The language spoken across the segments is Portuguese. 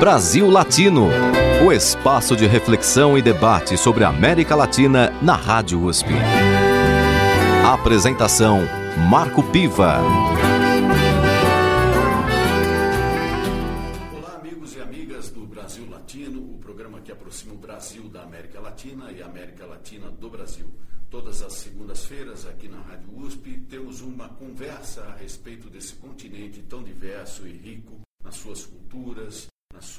Brasil Latino, o espaço de reflexão e debate sobre a América Latina na Rádio USP. Apresentação Marco Piva. Olá, amigos e amigas do Brasil Latino, o programa que aproxima o Brasil da América Latina e a América Latina do Brasil. Todas as segundas-feiras, aqui na Rádio USP, temos uma conversa a respeito desse continente tão diverso e rico nas suas culturas,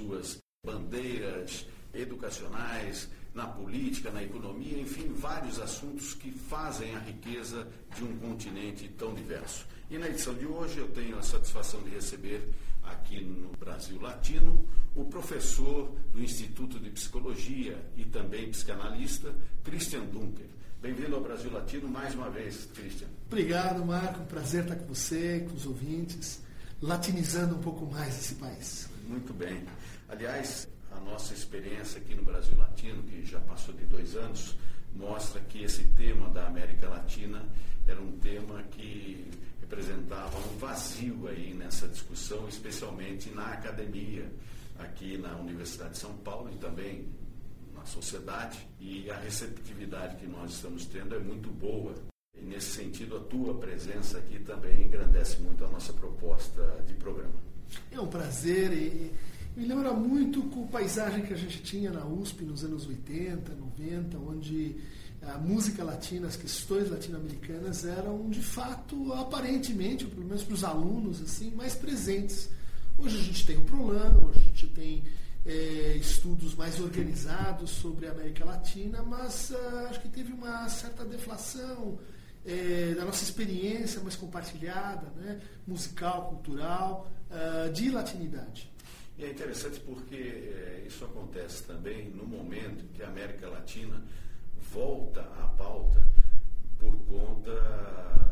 suas bandeiras educacionais, na política, na economia, enfim, vários assuntos que fazem a riqueza de um continente tão diverso. E na edição de hoje eu tenho a satisfação de receber aqui no Brasil Latino o professor do Instituto de Psicologia e também psicanalista, Christian Dunker. Bem-vindo ao Brasil Latino mais uma vez, Christian. Obrigado, Marco. Prazer estar com você, com os ouvintes, latinizando um pouco mais esse país. Muito bem. Aliás, a nossa experiência aqui no Brasil Latino, que já passou de dois anos, mostra que esse tema da América Latina era um tema que representava um vazio aí nessa discussão, especialmente na academia, aqui na Universidade de São Paulo e também na sociedade e a receptividade que nós estamos tendo é muito boa. E nesse sentido, a tua presença aqui também engrandece muito a nossa proposta de programa. É um prazer e me lembra muito com a paisagem que a gente tinha na USP nos anos 80, 90, onde a música latina, as questões latino-americanas eram de fato, aparentemente, pelo menos para os alunos, assim, mais presentes. Hoje a gente tem o Prolan, hoje a gente tem é, estudos mais organizados sobre a América Latina, mas uh, acho que teve uma certa deflação é, da nossa experiência mais compartilhada, né, musical, cultural, uh, de latinidade. E é interessante porque é, isso acontece também no momento que a América Latina volta à pauta por conta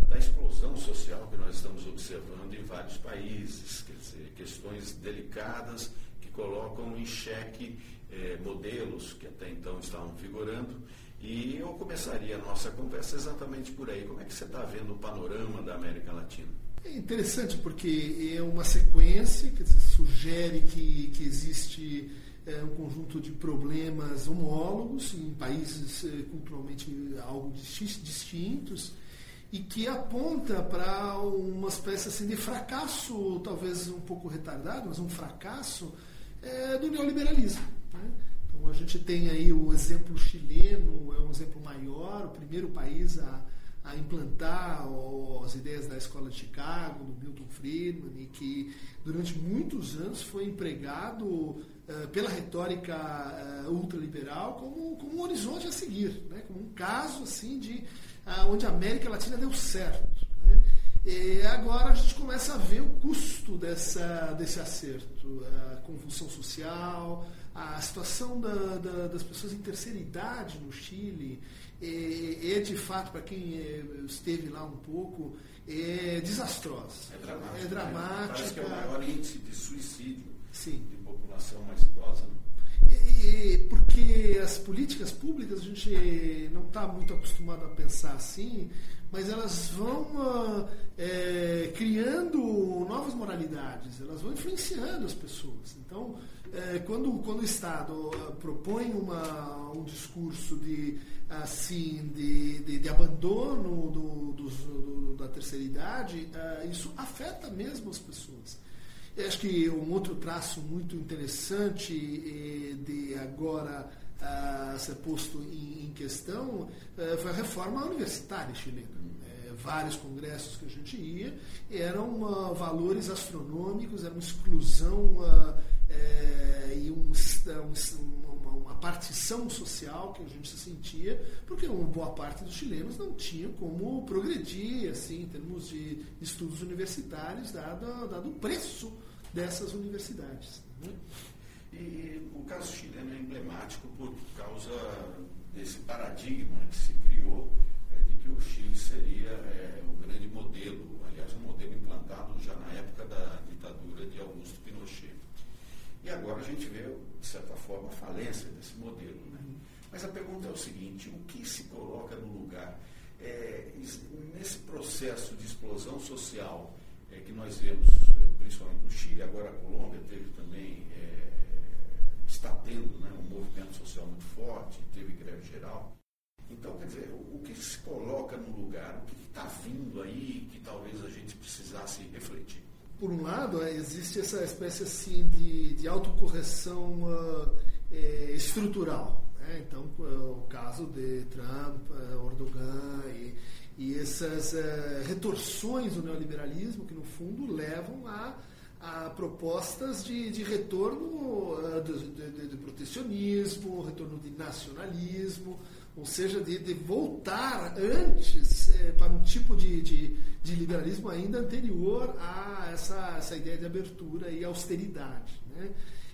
da explosão social que nós estamos observando em vários países, quer dizer, questões delicadas colocam em xeque eh, modelos que até então estavam vigorando. E eu começaria a nossa conversa exatamente por aí. Como é que você está vendo o panorama da América Latina? É interessante porque é uma sequência que sugere que, que existe é, um conjunto de problemas homólogos em países é, culturalmente algo distintos e que aponta para uma espécie assim, de fracasso, talvez um pouco retardado, mas um fracasso é, do neoliberalismo. Né? Então a gente tem aí o exemplo chileno, é um exemplo maior, o primeiro país a, a implantar as ideias da Escola de Chicago, do Milton Friedman, e que durante muitos anos foi empregado uh, pela retórica uh, ultraliberal como, como um horizonte a seguir, né? como um caso assim de uh, onde a América Latina deu certo. Né? E agora a gente começa a ver o custo dessa, desse acerto, a convulsão social, a situação da, da, das pessoas em terceira idade no Chile é, é de fato, para quem é, esteve lá um pouco, é desastrosa. É dramática. É dramática. Parece que é o maior índice de suicídio Sim. de população mais idosa. Né? Políticas públicas a gente não está muito acostumado a pensar assim, mas elas vão é, criando novas moralidades, elas vão influenciando as pessoas. Então, é, quando, quando o Estado propõe uma, um discurso de, assim, de, de, de abandono do, do, do, da terceira idade, é, isso afeta mesmo as pessoas. Eu acho que um outro traço muito interessante de agora a ser posto em, questão uh, foi a reforma universitária chilena. Uh, vários congressos que a gente ia eram uh, valores astronômicos, era uma exclusão e um, um, uma, uma, partição social que a gente se sentia, porque uma boa parte dos chilenos não tinha como progredir assim, em termos de estudos universitários, dado, dado o preço dessas universidades. Né? E o caso chileno é emblemático por causa desse paradigma que se criou é, de que o Chile seria é, o grande modelo, aliás, um modelo implantado já na época da ditadura de Augusto Pinochet. E agora a gente vê, de certa forma, a falência desse modelo. Né? Mas a pergunta é o seguinte: o que se coloca no lugar? É, nesse processo de explosão social é, que nós vemos, é, principalmente no Chile, agora a Colômbia teve também é, forte, teve greve geral. Então, quer dizer, o que se coloca no lugar, o que está vindo aí que talvez a gente precisasse refletir? Por um lado, é, existe essa espécie assim de, de autocorreção uh, é, estrutural. Né? Então, o caso de Trump, Erdogan e, e essas uh, retorções do neoliberalismo que, no fundo, levam a a propostas de, de retorno de, de, de, protecionismo, retorno de nacionalismo, ou seja, de, de voltar antes eh, para um tipo de, de, de, liberalismo ainda anterior a essa, essa ideia de abertura e austeridade. Né?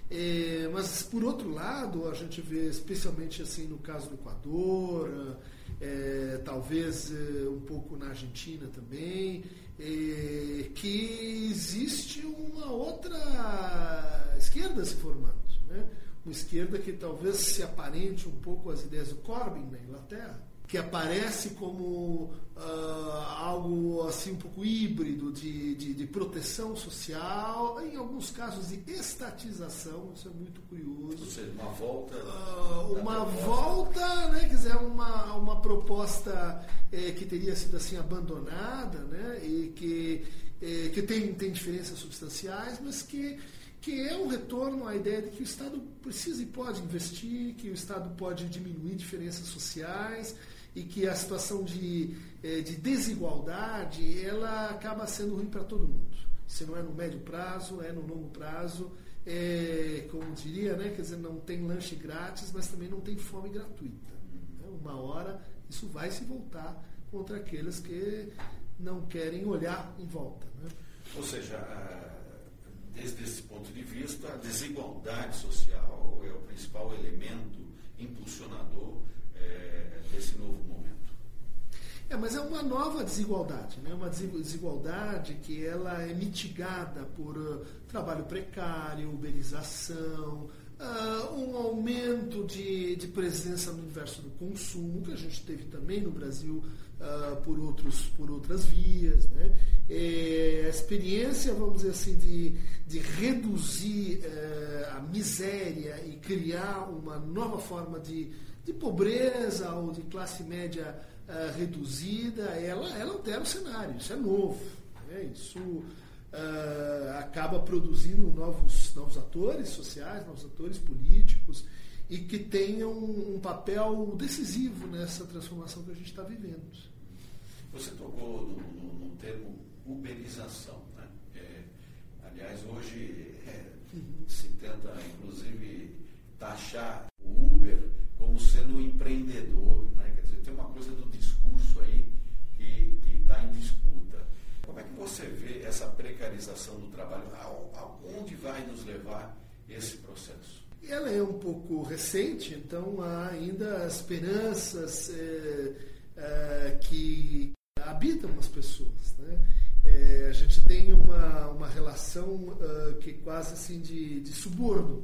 Eh, mas, por outro lado, a gente vê, especialmente assim no caso do Equador, eh, talvez um pouco na Argentina também, que existe uma outra esquerda se formando. Né? Uma esquerda que talvez se aparente um pouco às ideias do Corbyn na Inglaterra, que aparece como uh, algo assim um pouco híbrido de, de, de, proteção social, em alguns casos de estatização, isso é muito curioso. Ou seja, uma volta. Uh, uma volta, né, quer dizer, uma, uma proposta é, que teria sido assim abandonada, né, e que, é, que tem, tem diferenças substanciais, mas que que é um retorno à ideia de que o Estado precisa e pode investir, que o Estado pode diminuir diferenças sociais, e que a situação de, é, de desigualdade ela acaba sendo ruim para todo mundo. Se não é no médio prazo, é no longo prazo. É, como diria, né, quer dizer, não tem lanche grátis, mas também não tem fome gratuita. Né? Uma hora isso vai se voltar contra aqueles que não querem olhar em volta. Né? Ou seja, desde esse ponto de vista, a desigualdade social é o principal elemento impulsionador é, desse novo momento. É, mas é uma nova desigualdade, né? uma desigualdade que ela é mitigada por uh, trabalho precário, uberização, uh, um aumento de, de presença no universo do consumo, que a gente teve também no Brasil uh, por, outros, por outras vias. Né? É, a experiência, vamos dizer assim, de, de reduzir uh, a miséria e criar uma nova forma de de pobreza ou de classe média uh, reduzida, ela, ela altera o cenário, isso é novo. Né? Isso uh, acaba produzindo novos, novos atores sociais, novos atores políticos e que tenham um, papel decisivo nessa transformação que a gente está vivendo. Você tocou no, no, no termo uberização. Né? É, aliás, hoje é, uhum. se tenta, inclusive, taxar o Uber como sendo um empreendedor. Né? Tem uma coisa do discurso aí que está em disputa. Como é que você vê essa precarização do trabalho? Aonde vai nos levar esse processo? Ela é um pouco recente, então há ainda esperanças é, é, que habitam as pessoas. Né? É, a gente tem uma, uma relação uh, que quase assim de, de suborno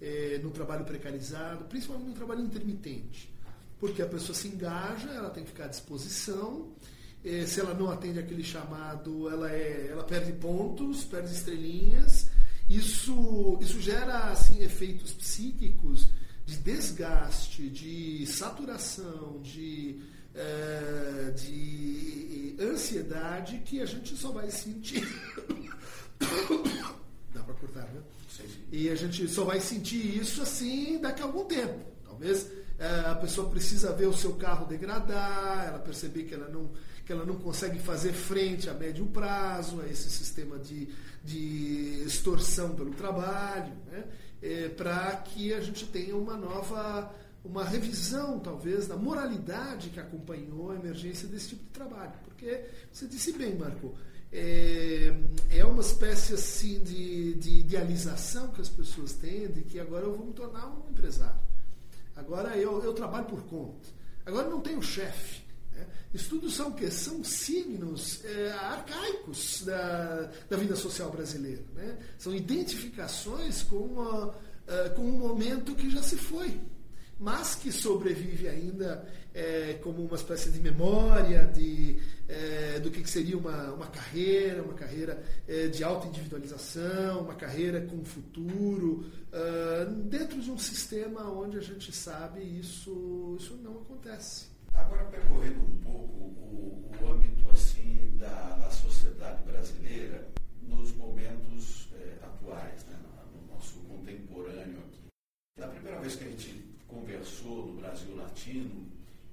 é, no trabalho precarizado, principalmente no trabalho intermitente. Porque a pessoa se engaja, ela tem que ficar à disposição. É, se ela não atende aquele chamado, ela, é, ela perde pontos, perde estrelinhas. Isso, isso gera assim, efeitos psíquicos de desgaste, de saturação, de, é, de ansiedade que a gente só vai sentir. Dá para cortar, né? E a gente só vai sentir isso assim daqui a algum tempo. Talvez a pessoa precisa ver o seu carro degradar, ela perceber que ela não, que ela não consegue fazer frente a médio prazo a esse sistema de, de extorsão pelo trabalho, né? É, para que a gente tenha uma nova, uma revisão, talvez, da moralidade que acompanhou a emergência desse tipo de trabalho. Porque você disse bem, Marco, é, é uma espécie assim de, de idealização que as pessoas têm de que agora eu vou me tornar um empresário. Agora eu, eu trabalho por conta. Agora não tenho chefe. Né? Isso tudo são o quê? São signos é, arcaicos da, da vida social brasileira. Né? São identificações com, uma, uh, com um momento que já se foi. Mas que sobrevive ainda é, como uma espécie de memória de, é, do que seria uma, uma carreira, uma carreira é, de alta individualização, uma carreira com futuro, uh, dentro de um sistema onde a gente sabe isso, isso não acontece. Agora, percorrendo um pouco o, o âmbito assim da, da sociedade brasileira nos momentos é, atuais, né, no nosso contemporâneo aqui. Da primeira vez que a gente conversou no Brasil Latino,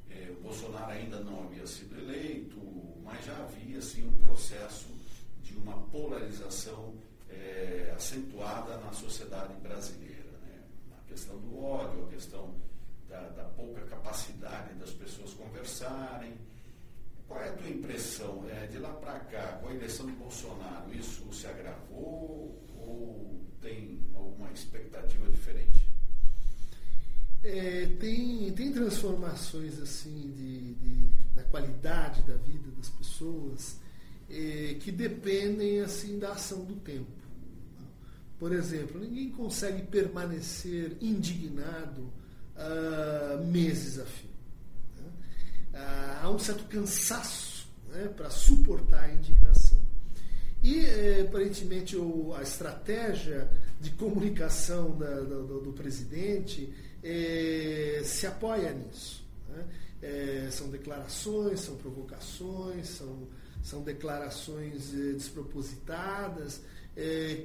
é, o Bolsonaro ainda não havia sido eleito, mas já havia assim, um processo de uma polarização é, acentuada na sociedade brasileira. Né? A questão do ódio, a questão da, da, pouca capacidade das pessoas conversarem. Qual é a tua impressão? É, de lá para cá, com a eleição do Bolsonaro, isso se agravou ou tem alguma expectativa diferente? É, tem, tem transformações assim de, de, da qualidade da vida das pessoas é, que dependem assim da ação do tempo. Por exemplo, ninguém consegue permanecer indignado uh, meses a fio. Né? Uh, há um certo cansaço né, para suportar a indignação. E, eh, aparentemente, o, a estratégia de comunicação da, do, do, presidente eh, se apoia nisso. Né? Eh, são declarações, são provocações, são, são declarações despropositadas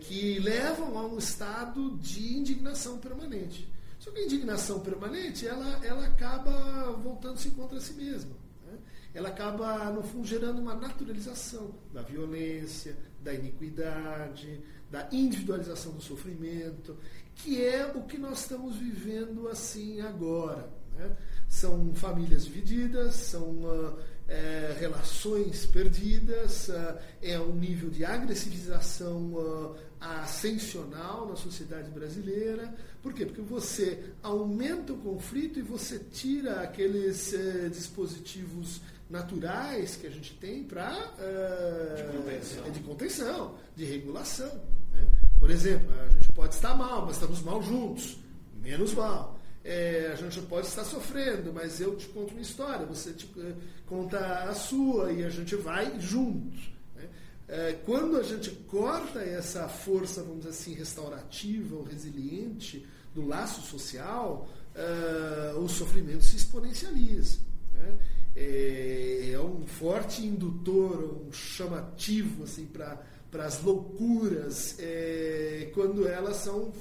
que levam a um estado de indignação permanente. Só que a indignação permanente, ela, ela acaba voltando-se contra si mesma. Né? Ela acaba, no fundo, gerando uma naturalização da violência, da iniquidade, da individualização do sofrimento, que é o que nós estamos vivendo assim agora. Né? São famílias divididas, são uh, é, relações perdidas, uh, é um nível de agressivização uh, ascensional na sociedade brasileira. Por quê? Porque você aumenta o conflito e você tira aqueles eh, dispositivos naturais que a gente tem para uh, de, contenção. de contenção, de regulação. Né? Por exemplo, a gente pode estar mal, mas estamos mal juntos. Menos mal. É, a gente pode estar sofrendo, mas eu te conto uma história, você te uh, conta a sua e a gente vai juntos. Né? É, quando a gente corta essa força, vamos dizer assim, restaurativa ou resiliente do laço social, uh, o sofrimento se exponencializa. Né? É, é, um forte indutor, um chamativo assim, para as loucuras, é, quando elas são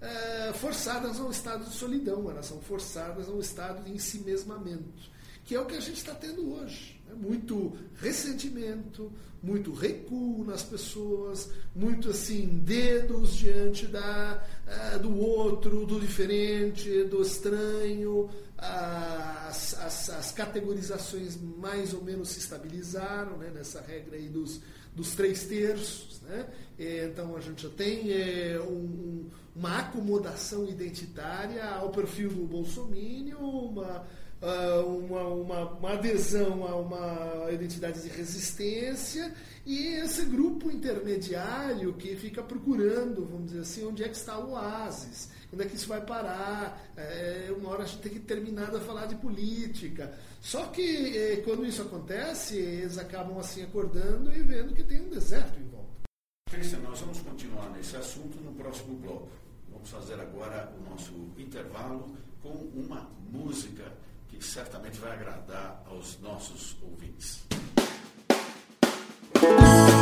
é, forçadas a um estado de solidão, elas são forçadas a um estado de ensimesmamento, que é o que a gente está tendo hoje. Né? Muito ressentimento, muito recuo nas pessoas, muito assim, dedos diante da, uh, do outro, do diferente, do estranho. As, as, as, categorizações mais ou menos se estabilizaram né, nessa regra aí dos, dos três terços. Né? Então a gente já tem é, um, uma acomodação identitária ao perfil do Bolsonaro, uma uh, uma, uma, uma, adesão a uma identidade de resistência e esse grupo intermediário que fica procurando, vamos dizer assim, onde é que está o oásis, onde é que isso vai parar, é, uma hora a gente tem que terminar de falar de política. Só que é, quando isso acontece, eles acabam assim acordando e vendo que tem um deserto em volta. Cristian, nós vamos continuar nesse assunto no próximo bloco. Vamos fazer agora o nosso intervalo com uma música que certamente vai agradar aos nossos ouvintes.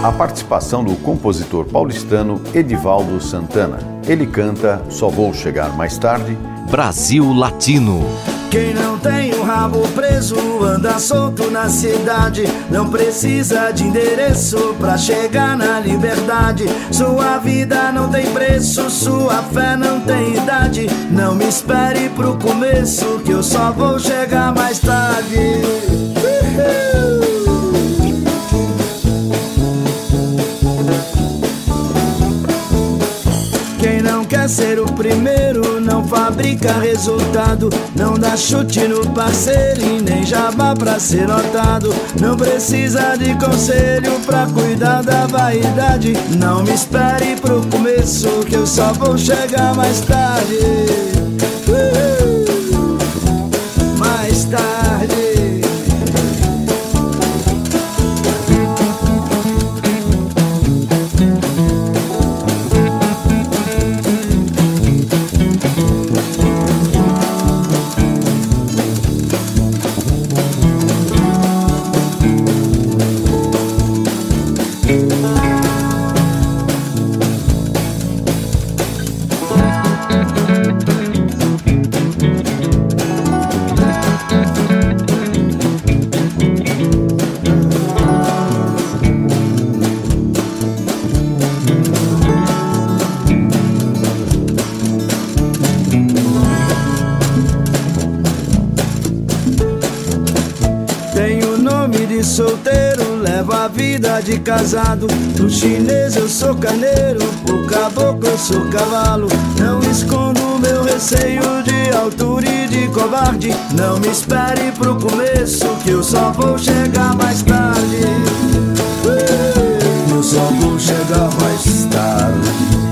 A participação do compositor paulistano Edivaldo Santana. Ele canta Só Vou Chegar Mais Tarde. Brasil Latino. Quem não tem o rabo preso anda solto na cidade. Não precisa de endereço pra chegar na liberdade. Sua vida não tem preço, sua fé não tem idade. Não me espere pro começo, que eu só vou chegar mais tarde. Quer ser o primeiro, não fabrica resultado. Não dá chute no parceiro e nem jabá pra ser notado. Não precisa de conselho pra cuidar da vaidade. Não me espere pro começo, que eu só vou chegar mais tarde. Uh! Casado. Do chinês eu sou carneiro, o caboclo eu sou cavalo. Não escondo meu receio de altura e de covarde. Não me espere pro começo, que eu só vou chegar mais tarde. Eu só vou chegar mais tarde.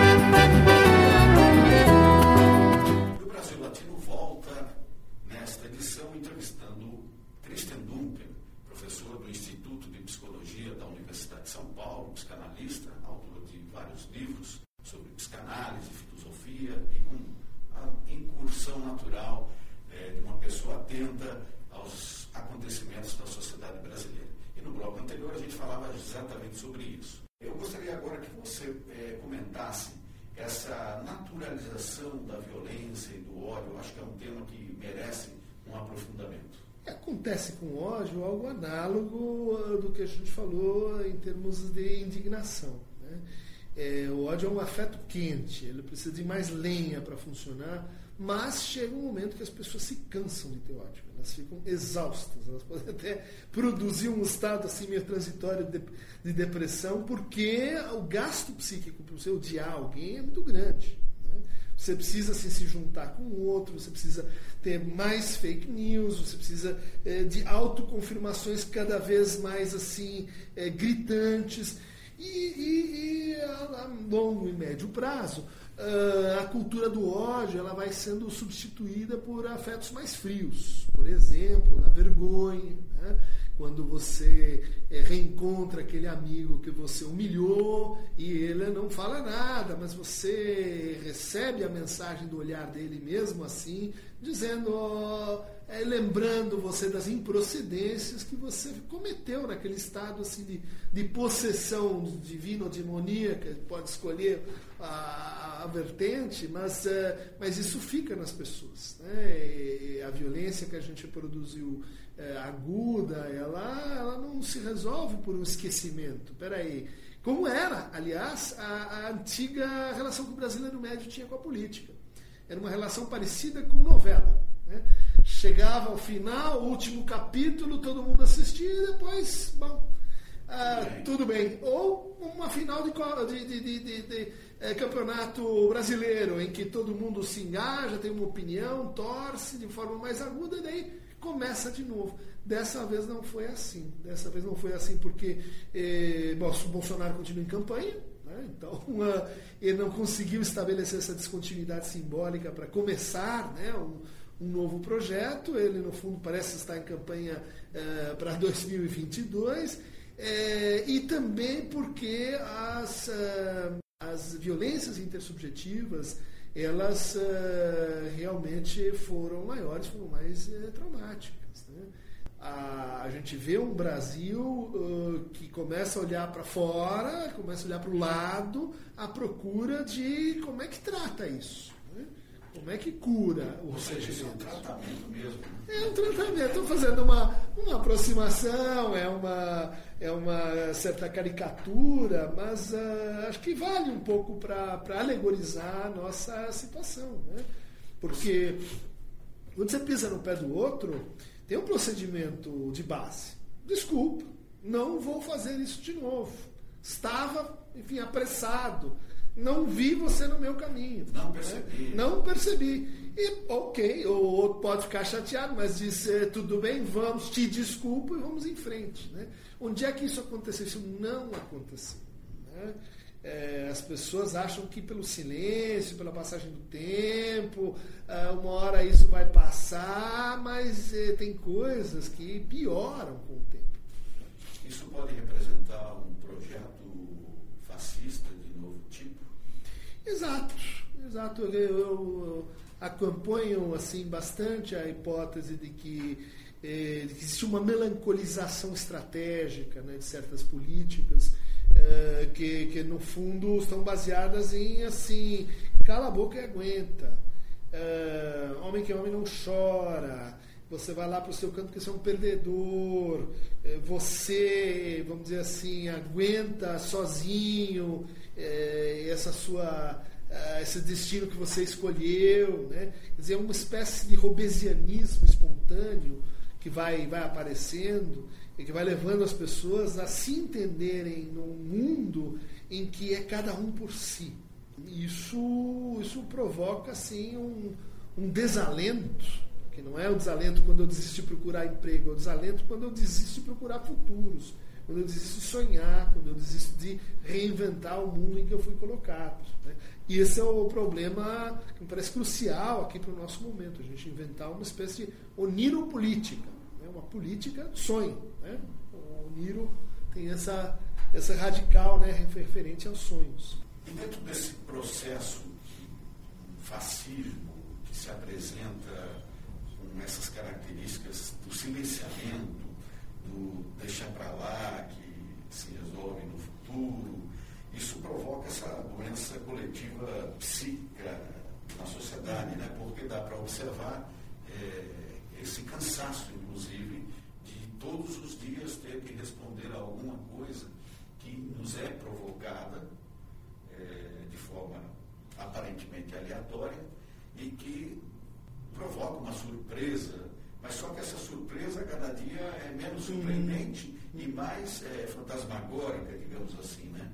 Acontece com ódio algo análogo do que a gente falou em termos de indignação. Né? É, o ódio é um afeto quente, ele precisa de mais lenha para funcionar, mas chega um momento que as pessoas se cansam de ter ódio, elas ficam exaustas, elas podem até produzir um estado assim meio transitório de, de depressão, porque o gasto psíquico para você odiar alguém é muito grande. Você precisa assim, se juntar com o outro, você precisa ter mais fake news, você precisa é, de autoconfirmações cada vez mais assim é, gritantes. E, e, e, a, longo e médio prazo, uh, a cultura do ódio ela vai sendo substituída por afetos mais frios. Por exemplo, na vergonha. Né? Quando você é, reencontra aquele amigo que você humilhou e ele não fala nada, mas você recebe a mensagem do olhar dele mesmo assim, dizendo, é, lembrando você das improcedências que você cometeu naquele estado assim de, de possessão divina ou demoníaca, pode escolher a, a vertente, mas, é, mas isso fica nas pessoas. Né? a violência que a gente produziu é, aguda, ela, ela não se resolve por um esquecimento. Peraí. Como era, aliás, a, a antiga relação que o brasileiro médio tinha com a política. Era uma relação parecida com novela. Né? Chegava ao final, o último capítulo, todo mundo assistia e depois, bom, ah, tudo bem. Ou uma final de, de, de, de, de é, campeonato brasileiro, em que todo mundo se engaja, tem uma opinião, torce de forma mais aguda, e daí começa de novo. Dessa vez não foi assim. Dessa vez não foi assim porque eh, o Bolsonaro continua em campanha, né? então uh, ele não conseguiu estabelecer essa descontinuidade simbólica para começar né, um, um, novo projeto. Ele, no fundo, parece estar em campanha uh, para 2022. Eh, e também porque as, uh, as violências intersubjetivas elas uh, realmente foram maiores, foram mais uh, traumáticas. Né? A, gente vê um Brasil uh, que começa a olhar para fora, começa a olhar para o lado, à procura de como é que trata isso. Né? Como é que cura o sentimento? É um tratamento mesmo. É um tratamento. Estou fazendo uma, uma aproximação, é uma é uma certa caricatura, mas uh, acho que vale um pouco para alegorizar a nossa situação. Né? Porque quando você pisa no pé do outro, tem um procedimento de base. Desculpa, não vou fazer isso de novo. Estava, enfim, apressado. Não vi você no meu caminho. Não percebi. Né? Não percebi. E ok, o outro pode ficar chateado, mas diz, é, tudo bem, vamos, te desculpo e vamos em frente. Né? Onde é que isso aconteceu? Isso não aconteceu. Né? É, as pessoas acham que pelo silêncio, pela passagem do tempo, ah, uma hora isso vai passar, mas é, tem coisas que pioram com o tempo. Isso pode representar um projeto fascista? Exato, exato. Eu, eu, acompanho assim bastante a hipótese de que, eh, existe uma melancolização estratégica né, de certas políticas eh, que, que no fundo estão baseadas em assim cala a boca e aguenta. Eh, homem que homem não chora você vai lá para o seu canto porque você é um perdedor, é, você, vamos dizer assim, aguenta sozinho é, essa sua, esse destino que você escolheu. Né? Quer dizer, é uma espécie de robesianismo espontâneo que vai, vai aparecendo e que vai levando as pessoas a se entenderem num mundo em que é cada um por si. Isso, isso provoca assim, um, um desalento que não é o desalento quando eu desisto de procurar emprego, é o desalento quando eu desisto de procurar futuros, quando eu desisto de sonhar, quando eu desisto de reinventar o mundo em que eu fui colocado. Né? E esse é o problema que me parece crucial aqui para o nosso momento, a gente inventar uma espécie de oniropolítica, né? uma política sonho. Né? O oniro tem essa, essa radical né? referente aos sonhos. E dentro desse processo fascismo que se apresenta essas características do silenciamento, do deixar para lá, que se resolve no futuro, isso provoca essa doença coletiva psíquica na sociedade, né? porque dá para observar é, esse cansaço, inclusive, de todos os dias ter que responder a alguma coisa que nos é provocada é, de forma aparentemente aleatória e que provoca uma surpresa, mas só que essa surpresa cada dia é menos surpreendente e mais é, fantasmagórica, digamos assim. Né?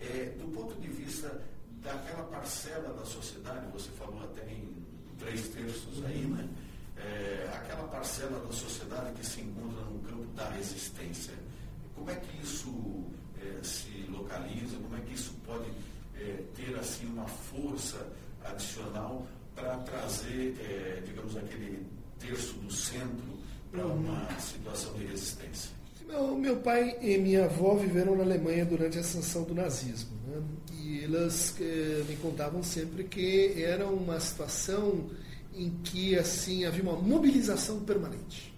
É, do ponto de vista daquela parcela da sociedade, você falou até em três terços aí, né? É, aquela parcela da sociedade que se encontra no campo da resistência. Como é que isso é, se localiza? Como é que isso pode é, ter assim uma força adicional para trazer, é, digamos, aquele terço do centro para uma situação de resistência? Meu, meu pai e minha avó viveram na Alemanha durante a ascensão do nazismo. Né? E elas eh, me contavam sempre que era uma situação em que assim havia uma mobilização permanente,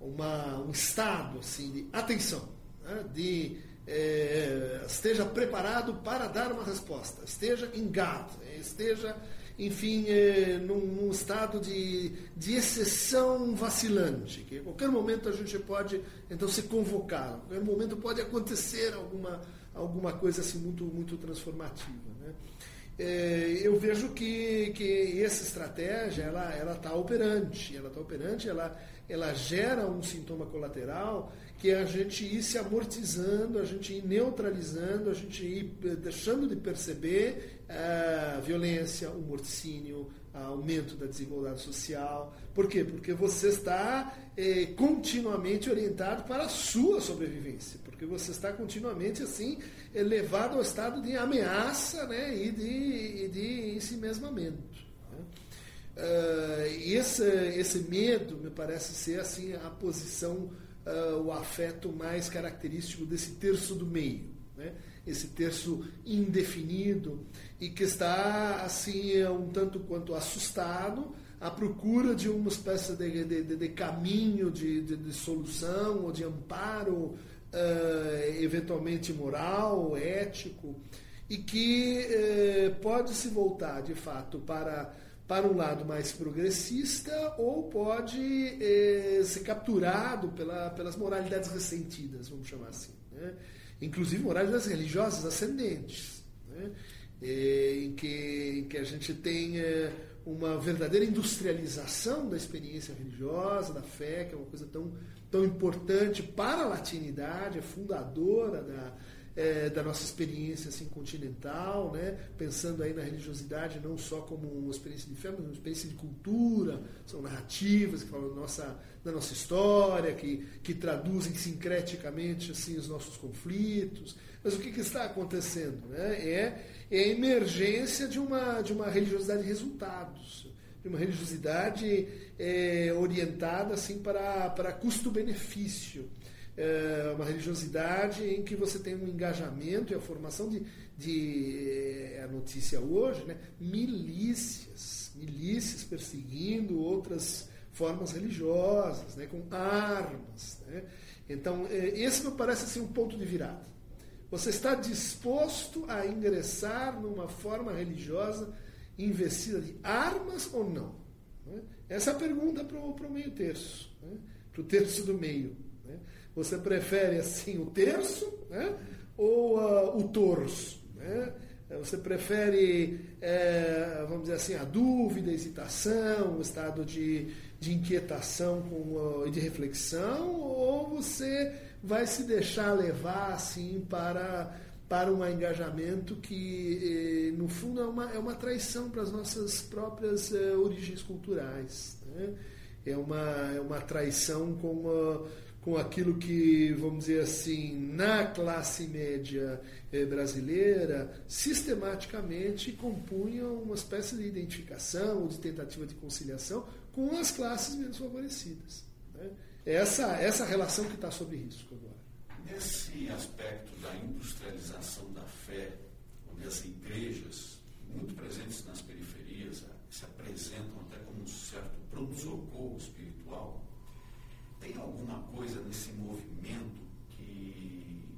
uma, um estado assim, de atenção, né? de eh, esteja preparado para dar uma resposta, esteja guard, esteja enfim, é, num, num, estado de, de exceção vacilante, que a qualquer momento a gente pode então ser convocado, a qualquer momento pode acontecer alguma, alguma coisa assim muito, muito transformativa. Né? É, eu vejo que, que essa estratégia ela está operante, ela está operante, ela, ela gera um sintoma colateral que é a gente ir se amortizando, a gente ir neutralizando, a gente ir eh, deixando de perceber a violência, o morticínio, aumento da desigualdade social. Por quê? Porque você está eh, continuamente orientado para a sua sobrevivência, porque você está continuamente assim elevado ao estado de ameaça né, e de, e de ensimesmamento. Né? Uh, esse, esse medo me parece ser assim a posição uh, o afeto mais característico desse terço do meio, né? esse terço indefinido e que está assim um tanto quanto assustado à procura de uma espécie de, de, de, de caminho de, de, solução ou de amparo uh, eventualmente moral, ético e que uh, pode se voltar de fato para para um lado mais progressista ou pode eh, ser capturado pela, pelas moralidades ressentidas, vamos chamar assim. Né? Inclusive moralidades religiosas ascendentes, né? Eh, em, que, em que a gente tem uma verdadeira industrialização da experiência religiosa, da fé, que é uma coisa tão, tão importante para a latinidade, é fundadora da, é, da nossa experiência assim, continental, né? pensando aí na religiosidade não só como uma experiência de fé, mas uma experiência de cultura, são narrativas que falam da nossa, da nossa história, que, que traduzem sincreticamente assim, os nossos conflitos. Mas o que, que está acontecendo? Né? É, é a emergência de uma, de uma religiosidade de resultados, de uma religiosidade é, orientada assim, para, para custo-benefício é, uma religiosidade em que você tem um engajamento e a formação de, de é, a notícia hoje, né, milícias, milícias perseguindo outras formas religiosas, né, com armas. Né? Então, é, esse me parece assim, um ponto de virada. Você está disposto a ingressar numa forma religiosa investida de armas ou não? Né? Essa é a pergunta para o meio terço, né? para o terço do meio. Você prefere assim o terço né? ou uh, o torso? Né? Você prefere, é, vamos dizer assim, a dúvida, a hesitação, o estado de, de inquietação e uh, de reflexão, ou você vai se deixar levar assim para, para um engajamento que, eh, no fundo, é uma, é uma traição para as nossas próprias eh, origens culturais. Né? É, uma, é uma traição com. Uh, com aquilo que, vamos dizer assim, na classe média eh, brasileira, sistematicamente compunham uma espécie de identificação ou de tentativa de conciliação com as classes menos favorecidas. Né? Essa, essa relação que está sob risco agora. Nesse aspecto da industrialização da fé, onde as igrejas, muito presentes nas periferias, se apresentam até como um certo pronto-socorro espiritual, tem alguma coisa nesse movimento que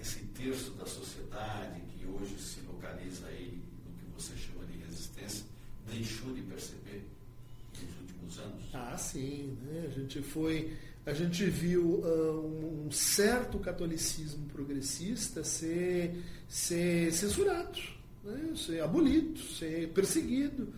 esse terço da sociedade que hoje se localiza aí no que você chama de resistência deixou de perceber nos últimos anos? Ah, sim, né? A gente foi, a gente viu uh, um certo catolicismo progressista ser, ser censurado, né? ser abolido, ser perseguido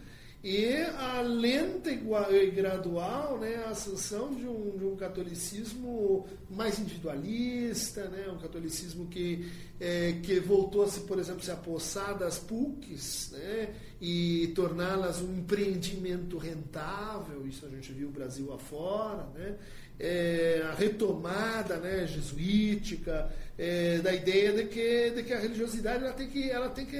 e a lenta e gradual né, a ascensão de um, de um catolicismo mais individualista, né, um catolicismo que, é, que voltou a se, por exemplo, se apossar das PUCs né, e torná-las um empreendimento rentável, isso a gente viu o Brasil afora, né, é, a retomada né, jesuítica, é, da ideia de que, de que a religiosidade ela tem que, ela tem que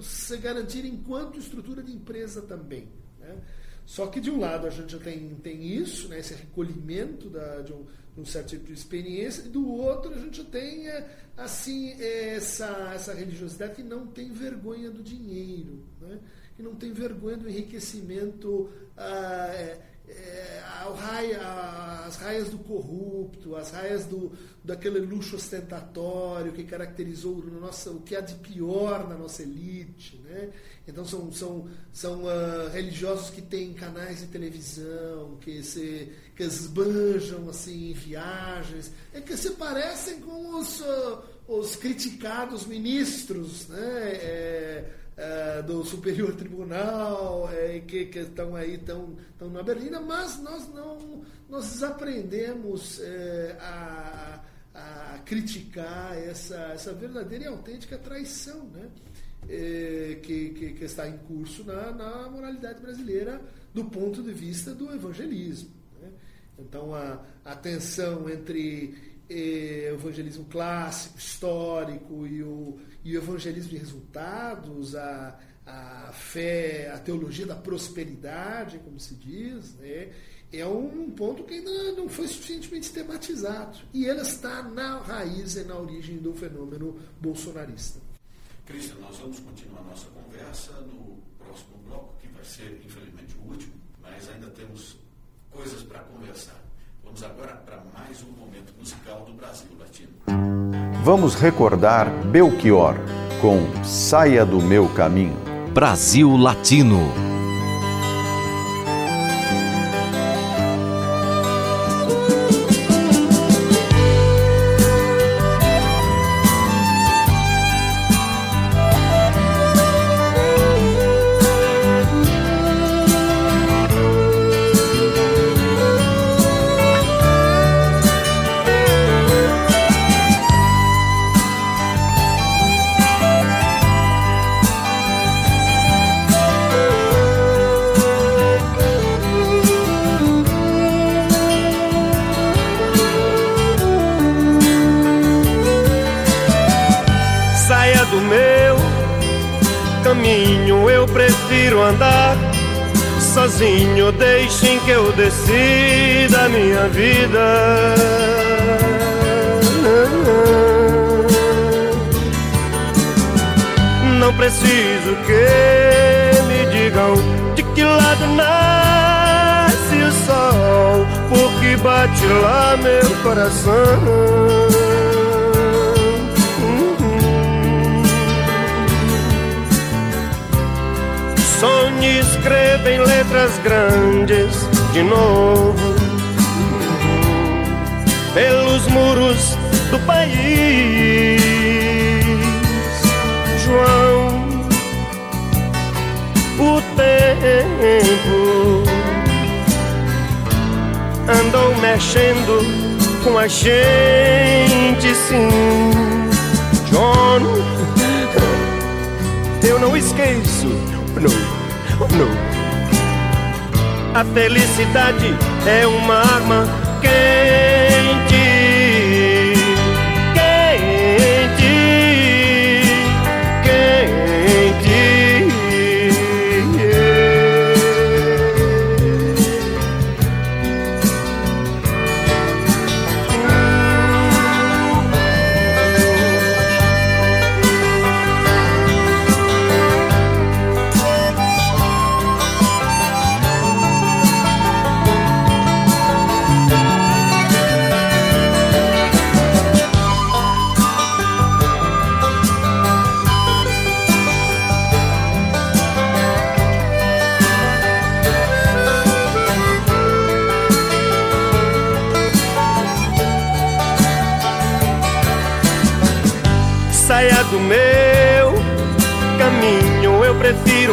se garantir enquanto estrutura de empresa também. Né? Só que de um lado a gente já tem, tem isso, né, esse recolhimento da, de, um, de um certo tipo de experiência, e do outro a gente já tem é, assim essa, essa religiosidade que não tem vergonha do dinheiro, né? que não tem vergonha do enriquecimento. Ah, é, é, as raias do corrupto, as raias do, daquele luxo ostentatório que caracterizou o, nosso, o que há de pior na nossa elite. Né? Então são, são, são uh, religiosos que têm canais de televisão, que se que esbanjam assim, em viagens, é que se parecem com os, uh, os criticados ministros. Né? É, é, do Superior Tribunal, é, que, que estão aí tão, tão na Berlina, mas nós não nós desaprendemos é, a, a criticar essa, essa verdadeira e autêntica traição né? É, que, que, que, está em curso na, na moralidade brasileira do ponto de vista do evangelismo. Né? Então, a, a tensão entre é, o evangelismo clássico, histórico e o, e o evangelismo de resultados, a, a fé, a teologia da prosperidade, como se diz, né, é um ponto que ainda não foi suficientemente tematizado. E ele está na raiz e na origem do fenômeno bolsonarista. Cristian, nós vamos continuar nossa conversa no próximo bloco, que vai ser, infelizmente, o último, mas ainda temos coisas para conversar. Vamos agora para mais um momento musical do Brasil Latino. Vamos recordar Belchior com Saia do Meu Caminho. Brasil Latino. Vida. Não preciso que me digam de que lado nasce o sol, porque bate lá meu coração. sonhe escreva em letras grandes de novo pelos muros do país. João, o tempo andou mexendo com a gente, sim. John, eu não esqueço, não no. A felicidade é uma arma quente,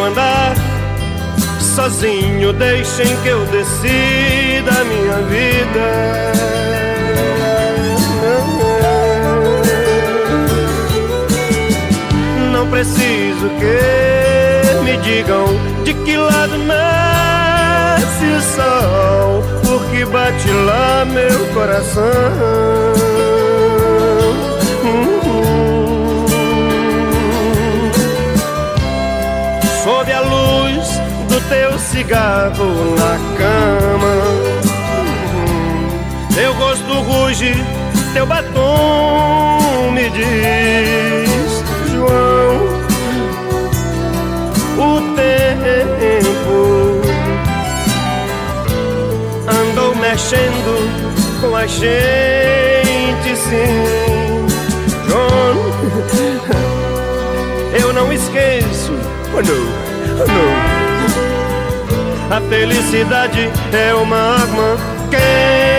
andar sozinho. Deixem que eu decida a minha vida. Não preciso que me digam de que lado nasce o sol, porque bate lá meu coração. sob a luz do teu cigarro na cama. Teu rosto ruge, teu batom me diz, João, o tempo andou mexendo com a gente, sim, João. Eu não esqueço, oh não. A felicidade é uma arma. Quente,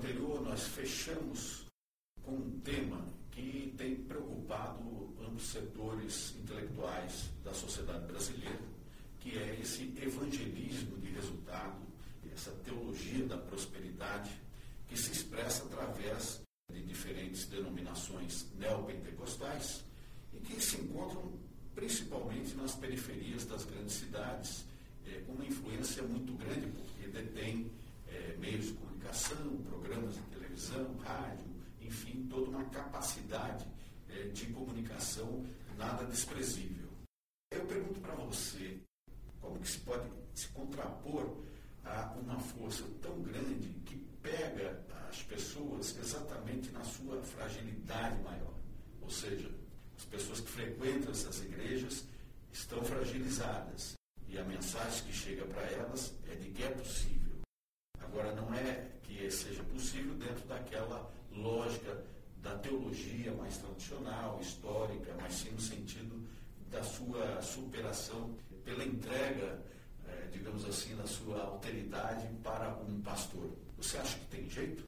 Anterior nós fechamos com um tema que tem preocupado ambos setores intelectuais da sociedade brasileira, que é esse evangelismo de resultado, essa teologia da prosperidade, que se expressa através de diferentes denominações neopentecostais e que se encontram principalmente nas periferias das grandes cidades é, com uma influência muito grande, porque detém é, meios de comunicação, programas de televisão, rádio, enfim, toda uma capacidade é, de comunicação nada desprezível. Eu pergunto para você, como que se pode se contrapor a uma força tão grande que pega as pessoas exatamente na sua fragilidade maior? Ou seja, as pessoas que frequentam essas igrejas estão fragilizadas e a mensagem que chega para elas é de que é possível. Agora, não é que seja possível dentro daquela lógica da teologia mais tradicional, histórica, mas sim no sentido da sua superação pela entrega, eh, digamos assim, da sua alteridade para um pastor. Você acha que tem jeito?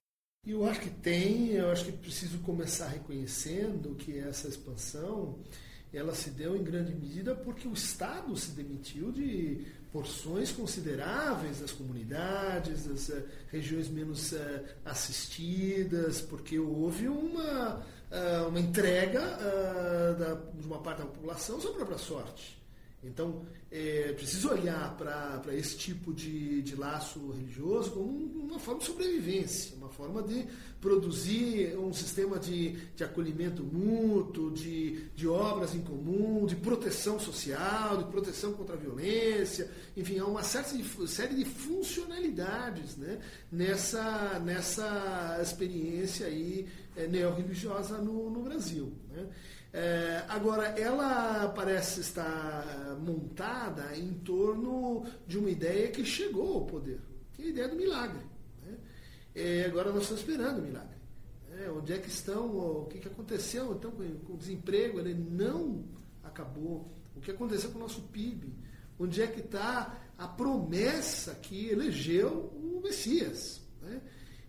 Eu acho que tem, eu acho que preciso começar reconhecendo que essa expansão ela se deu em grande medida porque o Estado se demitiu de porções consideráveis das comunidades, das uh, regiões menos uh, assistidas, porque houve uma, uh, uma entrega de uma parte da população à sua própria sorte. Então, é preciso olhar para esse tipo de, de laço religioso como uma forma de sobrevivência, uma forma de produzir um sistema de, de acolhimento mútuo, de, de obras em comum, de proteção social, de proteção contra a violência, enfim, há uma série de, série de funcionalidades né, nessa, nessa experiência aí, é, neorreligiosa no, no Brasil. Né. É, agora, ela parece estar montada em torno de uma ideia que chegou ao poder, que é a ideia do milagre. Né? É, agora nós estamos esperando o milagre. É, onde é que estão, o que, que aconteceu então com o desemprego? Ele não acabou. O que aconteceu com o nosso PIB? Onde é que está a promessa que elegeu o Messias? Né?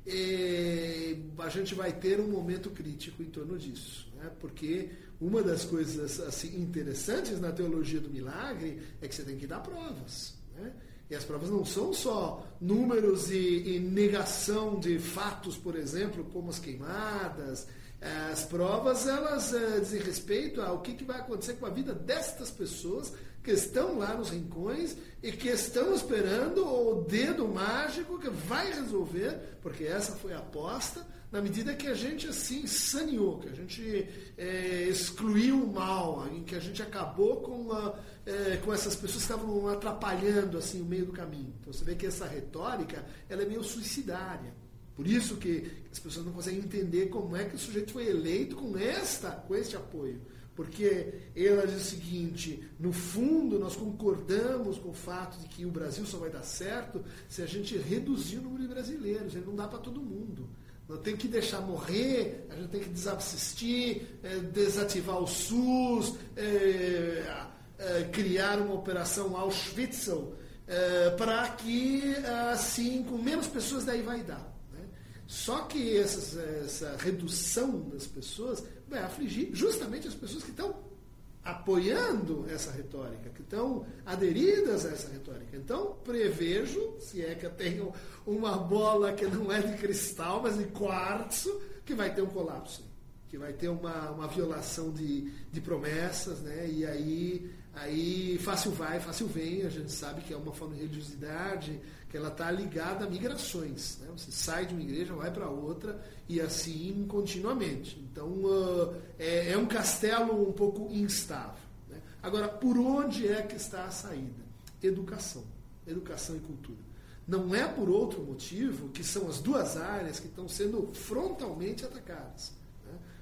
É, a gente vai ter um momento crítico em torno disso, né? porque uma das coisas assim interessantes na teologia do milagre é que você tem que dar provas. Né? E as provas não são só números e, e negação de fatos, por exemplo, como as queimadas. As provas elas é, dizem respeito ao que, que vai acontecer com a vida destas pessoas que estão lá nos rincões e que estão esperando o dedo mágico que vai resolver, porque essa foi a aposta, na medida que a gente assim saneou, que a gente é, excluiu o mal, em que a gente acabou com, é, com essas pessoas que estavam atrapalhando assim o meio do caminho. Então você vê que essa retórica ela é meio suicidária. Por isso que as pessoas não conseguem entender como é que o sujeito foi eleito com esta, com este apoio. Porque ela diz o seguinte: no fundo, nós concordamos com o fato de que o Brasil só vai dar certo se a gente reduzir o número de brasileiros. Ele não dá para todo mundo. Nós temos que deixar morrer, a gente tem que desassistir, é, desativar o SUS, é, é, criar uma operação Auschwitzel, é, para que, assim, com menos pessoas daí vai dar. Só que essa, essa redução das pessoas vai afligir justamente as pessoas que estão apoiando essa retórica, que estão aderidas a essa retórica. Então, prevejo, se é que eu tenho uma bola que não é de cristal, mas de quartzo, que vai ter um colapso que vai ter uma, uma violação de, de promessas, né? E aí, aí fácil vai, fácil vem. A gente sabe que é uma forma de religiosidade que ela está ligada a migrações. Né? Você sai de uma igreja, vai para outra e assim continuamente. Então uh, é, é um castelo um pouco instável. Né? Agora, por onde é que está a saída? Educação, educação e cultura. Não é por outro motivo que são as duas áreas que estão sendo frontalmente atacadas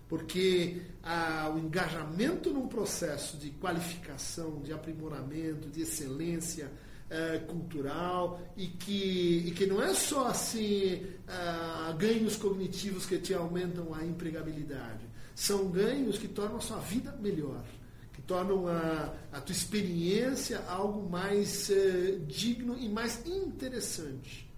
porque ah, o engajamento num processo de qualificação, de aprimoramento, de excelência eh, cultural e que, e que não é só assim ah, ganhos cognitivos que te aumentam a empregabilidade, são ganhos que tornam a sua vida melhor que tornam a, a tua experiência algo mais eh, digno e mais interessante.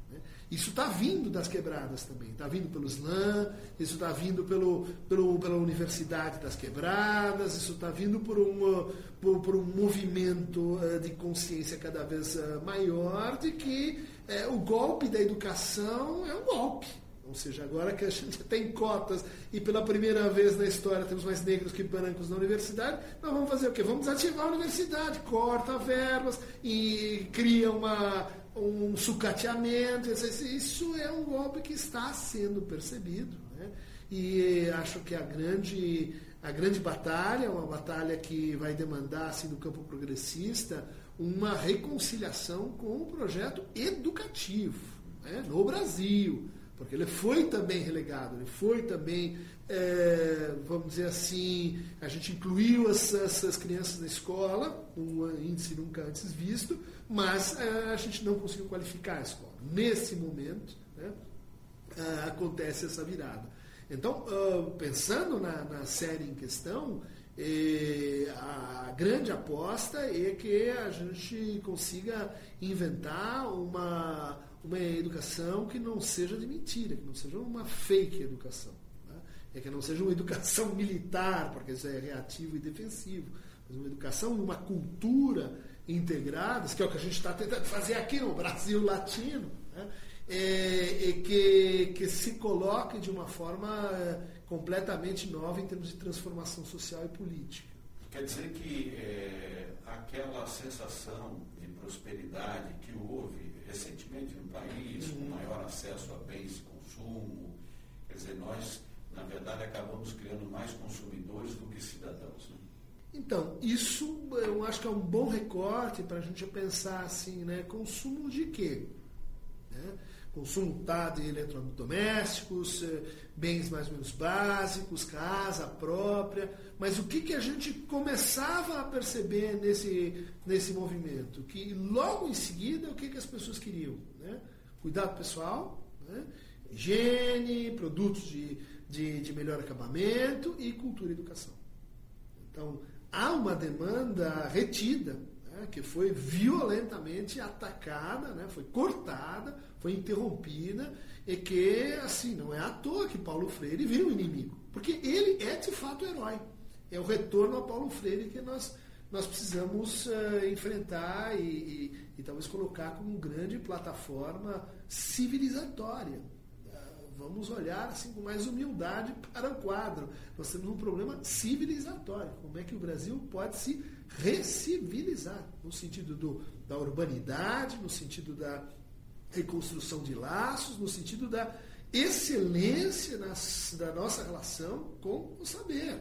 Isso está vindo das quebradas também, está vindo pelo SLAM, isso está vindo pelo, pelo, pela Universidade das Quebradas, isso está vindo por, uma, por, por, um movimento uh, de consciência cada vez uh, maior de que uh, o golpe da educação é um golpe. Um Ou seja, agora que a gente tem cotas e pela primeira vez na história temos mais negros que brancos na universidade, nós vamos fazer o quê? Vamos desativar a universidade, corta verbas e cria uma, um sucateamento. Isso é um golpe que está sendo percebido. Né? E acho que a grande, a grande batalha, uma batalha que vai demandar assim, do campo progressista uma reconciliação com o projeto educativo né? no Brasil porque ele foi também relegado, ele foi também, é, vamos dizer assim, a gente incluiu essas, crianças na escola, um índice nunca antes visto, mas é, a gente não conseguiu qualificar a escola. Nesse momento, né, é, acontece essa virada. Então, uh, pensando na, na, série em questão, eh, a grande aposta é que a gente consiga inventar uma uma educação que não seja de mentira, que não seja uma fake educação. É que não seja uma educação militar, porque isso é reativo e defensivo, mas uma educação e uma cultura integradas, que é o que a gente está tentando fazer aqui no Brasil Latino, né? é, é que, que se coloque de uma forma é, completamente nova em termos de transformação social e política. Quer dizer que é, aquela sensação de prosperidade que houve recentemente no país, com maior acesso a bens de consumo. Quer dizer, nós, na verdade, acabamos criando mais consumidores do que cidadãos. Né? Então, isso eu acho que é um bom recorte para a gente pensar assim, né? Consumo de quê? Né? Consumo tá, de eletrodomésticos, eh, bens mais ou menos básicos, casa própria, mas o que, que a gente começava a perceber nesse, nesse movimento? Que logo em seguida, o que, que as pessoas queriam? Né? Cuidado pessoal, né? higiene, produtos de, de, de melhor acabamento e cultura e educação. Então, há uma demanda retida né, que foi violentamente atacada, né, foi cortada, foi interrompida, e que, assim, não é à toa que Paulo Freire vira um inimigo, porque ele é de fato o herói. É o retorno a Paulo Freire que nós, nós precisamos uh, enfrentar e, e, e talvez colocar como grande plataforma civilizatória vamos olhar assim com mais humildade para o quadro. Nós temos um problema civilizatório. Como é que o Brasil pode se recivilizar no sentido do, da urbanidade, no sentido da reconstrução de laços, no sentido da excelência nas, da nossa relação com o saber.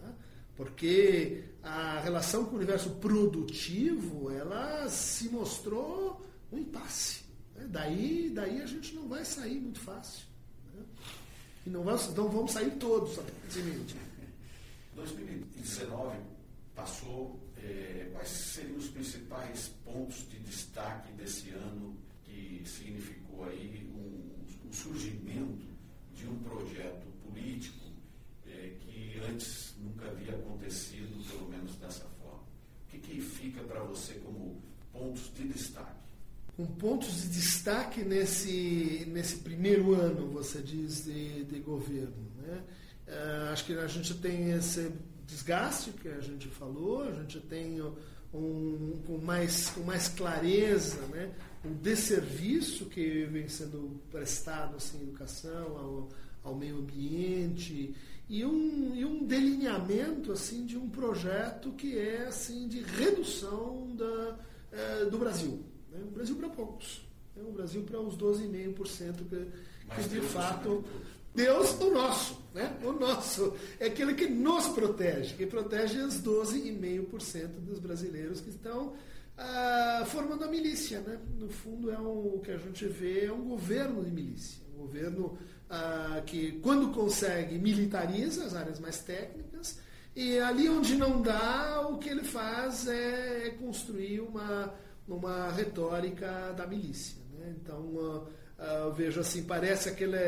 Né? Porque a relação com o universo produtivo, ela se mostrou um impasse. Né? Daí, daí a gente não vai sair muito fácil. E não vamos, não vamos sair todos, aparentemente. 2019 passou. É, quais seriam os principais pontos de destaque desse ano que significou aí um, um surgimento de um projeto político é, que antes nunca havia acontecido, pelo menos dessa forma? O que, que fica para você como pontos de destaque? Com pontos de destaque nesse, nesse primeiro ano, você diz, de, de governo. Né? Uh, acho que a gente tem esse desgaste que a gente falou, a gente tem um, com, mais, com mais clareza né? um desserviço que vem sendo prestado assim, à educação, ao, ao meio ambiente e um, e um delineamento assim de um projeto que é assim de redução da, uh, do Brasil. Né? O Brasil para poucos. Né? O Brasil para os 12,5% que, que de fato. Deus, o nosso, né? O nosso. É aquele que nos protege, que protege os 12,5% dos brasileiros que estão ah, formando a milícia, né? No fundo, é um, o que a gente vê é um governo de milícia. Um governo ah, que, quando consegue, militariza as áreas mais técnicas. E ali onde não dá, o que ele faz é construir uma, numa retórica da milícia. Né? Então, uh, uh, vejo assim, parece aquela,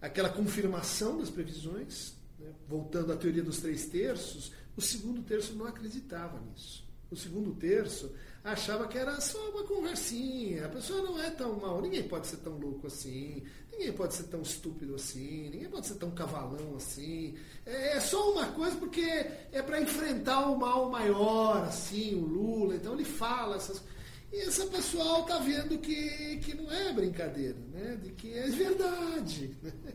aquela confirmação das previsões, né? voltando à teoria dos três terços, o segundo terço não acreditava nisso. O segundo terço achava que era só uma conversinha, a pessoa não é tão mal, ninguém pode ser tão louco assim, ninguém pode ser tão estúpido assim, ninguém pode ser tão cavalão assim. É, é só uma coisa porque é para enfrentar o mal maior, assim, o Lula. Então ele fala essas E esse pessoal está vendo que, que não é brincadeira, né? de que é verdade. Né?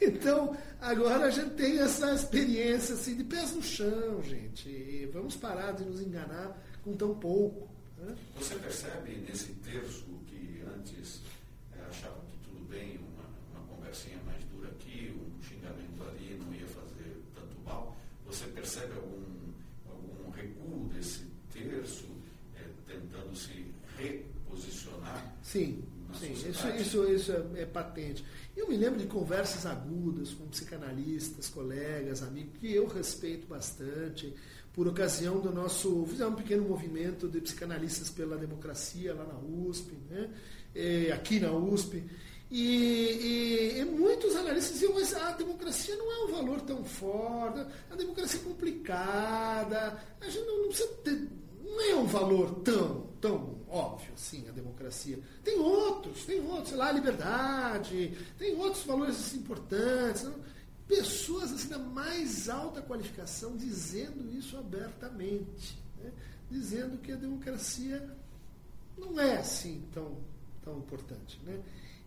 Então, agora a gente tem essa experiência assim, de pés no chão, gente. E vamos parar de nos enganar com tão pouco. Né? Você percebe nesse terço que antes é, achava que tudo bem, uma, uma conversinha mais dura aqui, um xingamento ali não ia fazer tanto mal. Você percebe algum, algum recuo desse terço, é, tentando se reposicionar? Sim, sim isso, isso, isso é, é, patente. Eu me lembro de conversas agudas com psicanalistas, colegas, amigos, que eu respeito bastante, por ocasião do nosso. Fizemos um pequeno movimento de psicanalistas pela democracia lá na USP, né? E, aqui na USP. E, e, e, muitos analistas diziam, mas a democracia não é um valor tão forte, a democracia é complicada, a gente não, não precisa ter, não é um valor tão, tão óbvio assim, a democracia. Tem outros, tem outros, sei lá, a liberdade, tem outros valores assim, importantes. Não? Pessoas assim, da mais alta qualificação dizendo isso abertamente, né? dizendo que a democracia não é assim tão, tão importante. Né?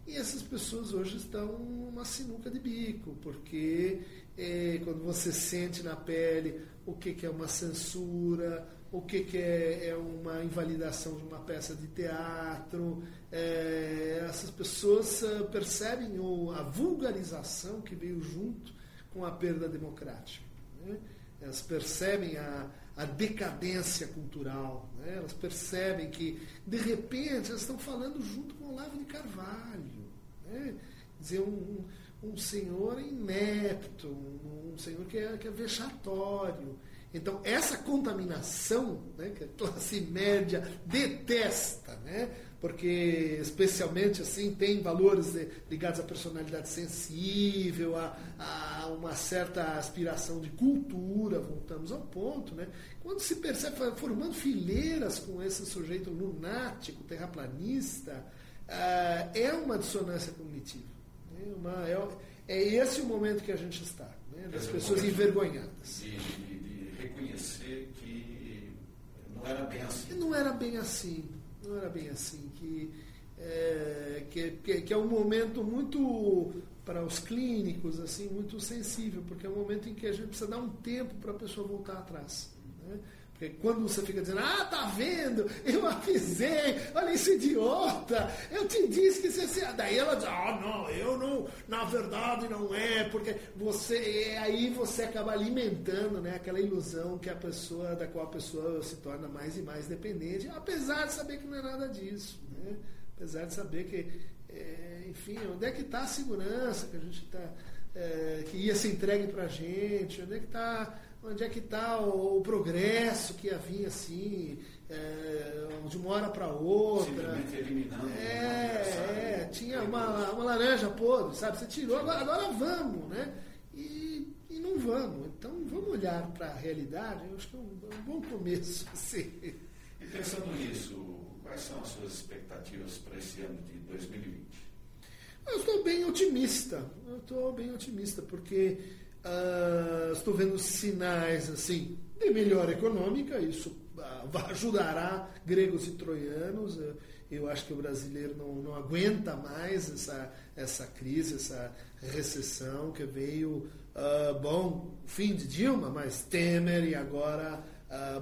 E essas pessoas hoje estão numa sinuca de bico, porque é, quando você sente na pele o que, que é uma censura, o que, que é, é, uma invalidação de uma peça de teatro, é, essas pessoas uh, percebem a vulgarização que veio junto com a perda democrática. Né? Elas percebem a, a decadência cultural, né? elas percebem que, de repente, elas estão falando junto com Olavo de Carvalho. Né? Dizer, um, um senhor inepto, um, um senhor que é, que é vexatório. Então, essa contaminação, né, que a classe média detesta, né, porque especialmente assim tem valores ligados à personalidade sensível, a, a, uma certa aspiração de cultura, voltamos ao ponto, né? Quando se percebe formando fileiras com esse sujeito lunático, terraplanista, uh, é uma dissonância cognitiva. Né? Uma, é, é, esse o momento que a gente está, né? das pessoas envergonhadas. De, de, de reconhecer que não era bem assim. Não era bem assim não era bem assim, que é, que, que, que, é um momento muito, para os clínicos, assim, muito sensível, porque é um momento em que a gente precisa dar um tempo para a pessoa voltar atrás. Né? Porque quando você fica dizendo, ah, tá vendo, eu avisei, olha esse idiota, eu te disse que você. Daí ela diz, ah, não, eu não, na verdade não é, porque você. Aí você acaba alimentando né, aquela ilusão que a pessoa, da qual a pessoa se torna mais e mais dependente, apesar de saber que não é nada disso. Né? Apesar de saber que, é, enfim, onde é que está a segurança que a gente está. É, que ia ser entregue para a gente, onde é que está onde é que está o, o, progresso que havia assim, é, de uma hora para outra. É, é tinha uma, uma laranja podre, sabe? Você tirou, agora, agora vamos, né? E, e não vamos. Então vamos olhar para a realidade, eu acho que é um, um bom começo. Assim. E pensando nisso, quais são as suas expectativas para esse ano de 2020? Eu estou bem otimista. Eu estou bem otimista, porque Uh, estou vendo sinais assim de melhora econômica, isso uh, ajudará gregos e troianos. Uh, eu acho que o brasileiro não, não aguenta mais essa, essa crise, essa recessão que veio, bom, fim de Dilma, mas Temer e agora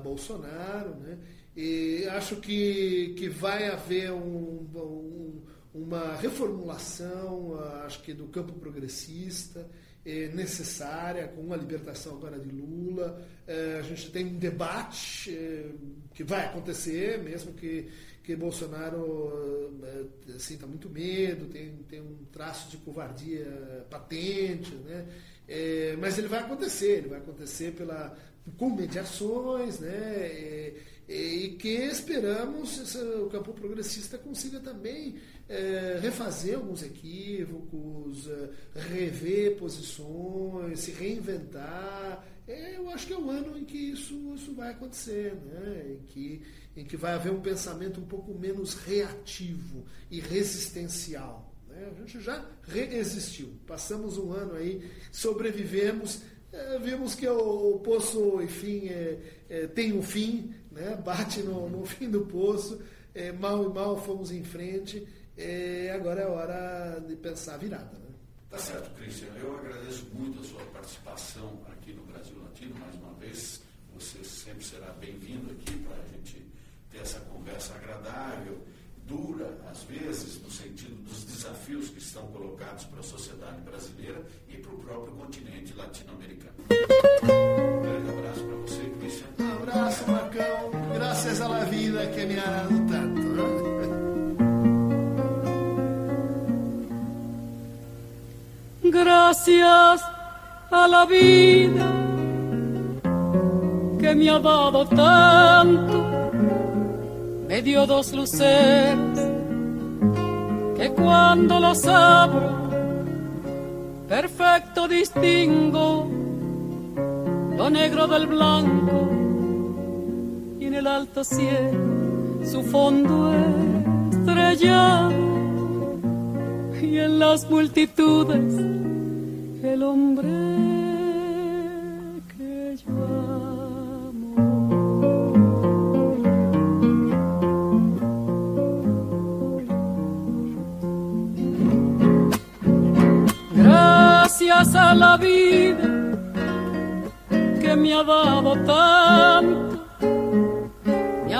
Bolsonaro. Né? E acho que, que vai haver um, um uma reformulação, acho que do campo progressista é, necessária, com a libertação agora de Lula. É, a gente tem um debate é, que vai acontecer, mesmo que, que Bolsonaro sinta muito medo, tem, tem um traço de covardia patente, né? Mas ele vai acontecer, ele vai acontecer pela, com mediações, né? E, que esperamos o campo progressista consiga também é, refazer alguns equívocos, é, rever posições, se reinventar. É, eu acho que é o ano em que isso, isso vai acontecer, né? em, que, em que vai haver um pensamento um pouco menos reativo e resistencial. Né? A gente já resistiu. Passamos um ano aí, sobrevivemos, é, vimos que o, o poço, enfim, é, tem um fim, né? bate no, no fim do poço. é, mal e mal fomos em frente, é, agora é hora de pensar a virada. Né? Tá certo, Cristian. Eu agradeço muito a sua participação aqui no Brasil Latino, mais uma vez. Você sempre será bem-vindo aqui para a gente ter essa conversa agradável, dura, às vezes, no sentido dos desafios que estão colocados para a sociedade brasileira e para o próprio continente latino-americano. Um grande abraço para você, Cristian. Abraço, Marcão. Graças à vida que me ha dado tanto. Gracias a la vida que me ha dado tanto, me dio dos luceros que cuando los abro, perfecto distingo lo negro del blanco el alto cielo su fondo estrellado y en las multitudes el hombre que yo amo. Gracias a la vida que me ha dado tanto,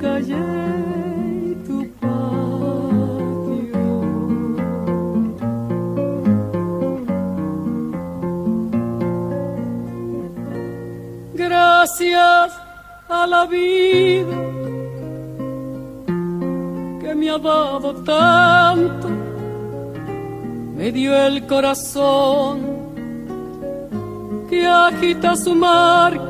calle y tu patio. Gracias a la vida que me ha dado tanto, me dio el corazón que agita su marco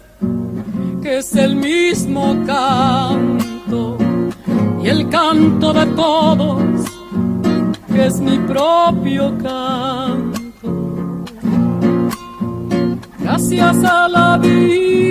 que es el mismo canto, y el canto de todos, que es mi propio canto. Gracias a la vida,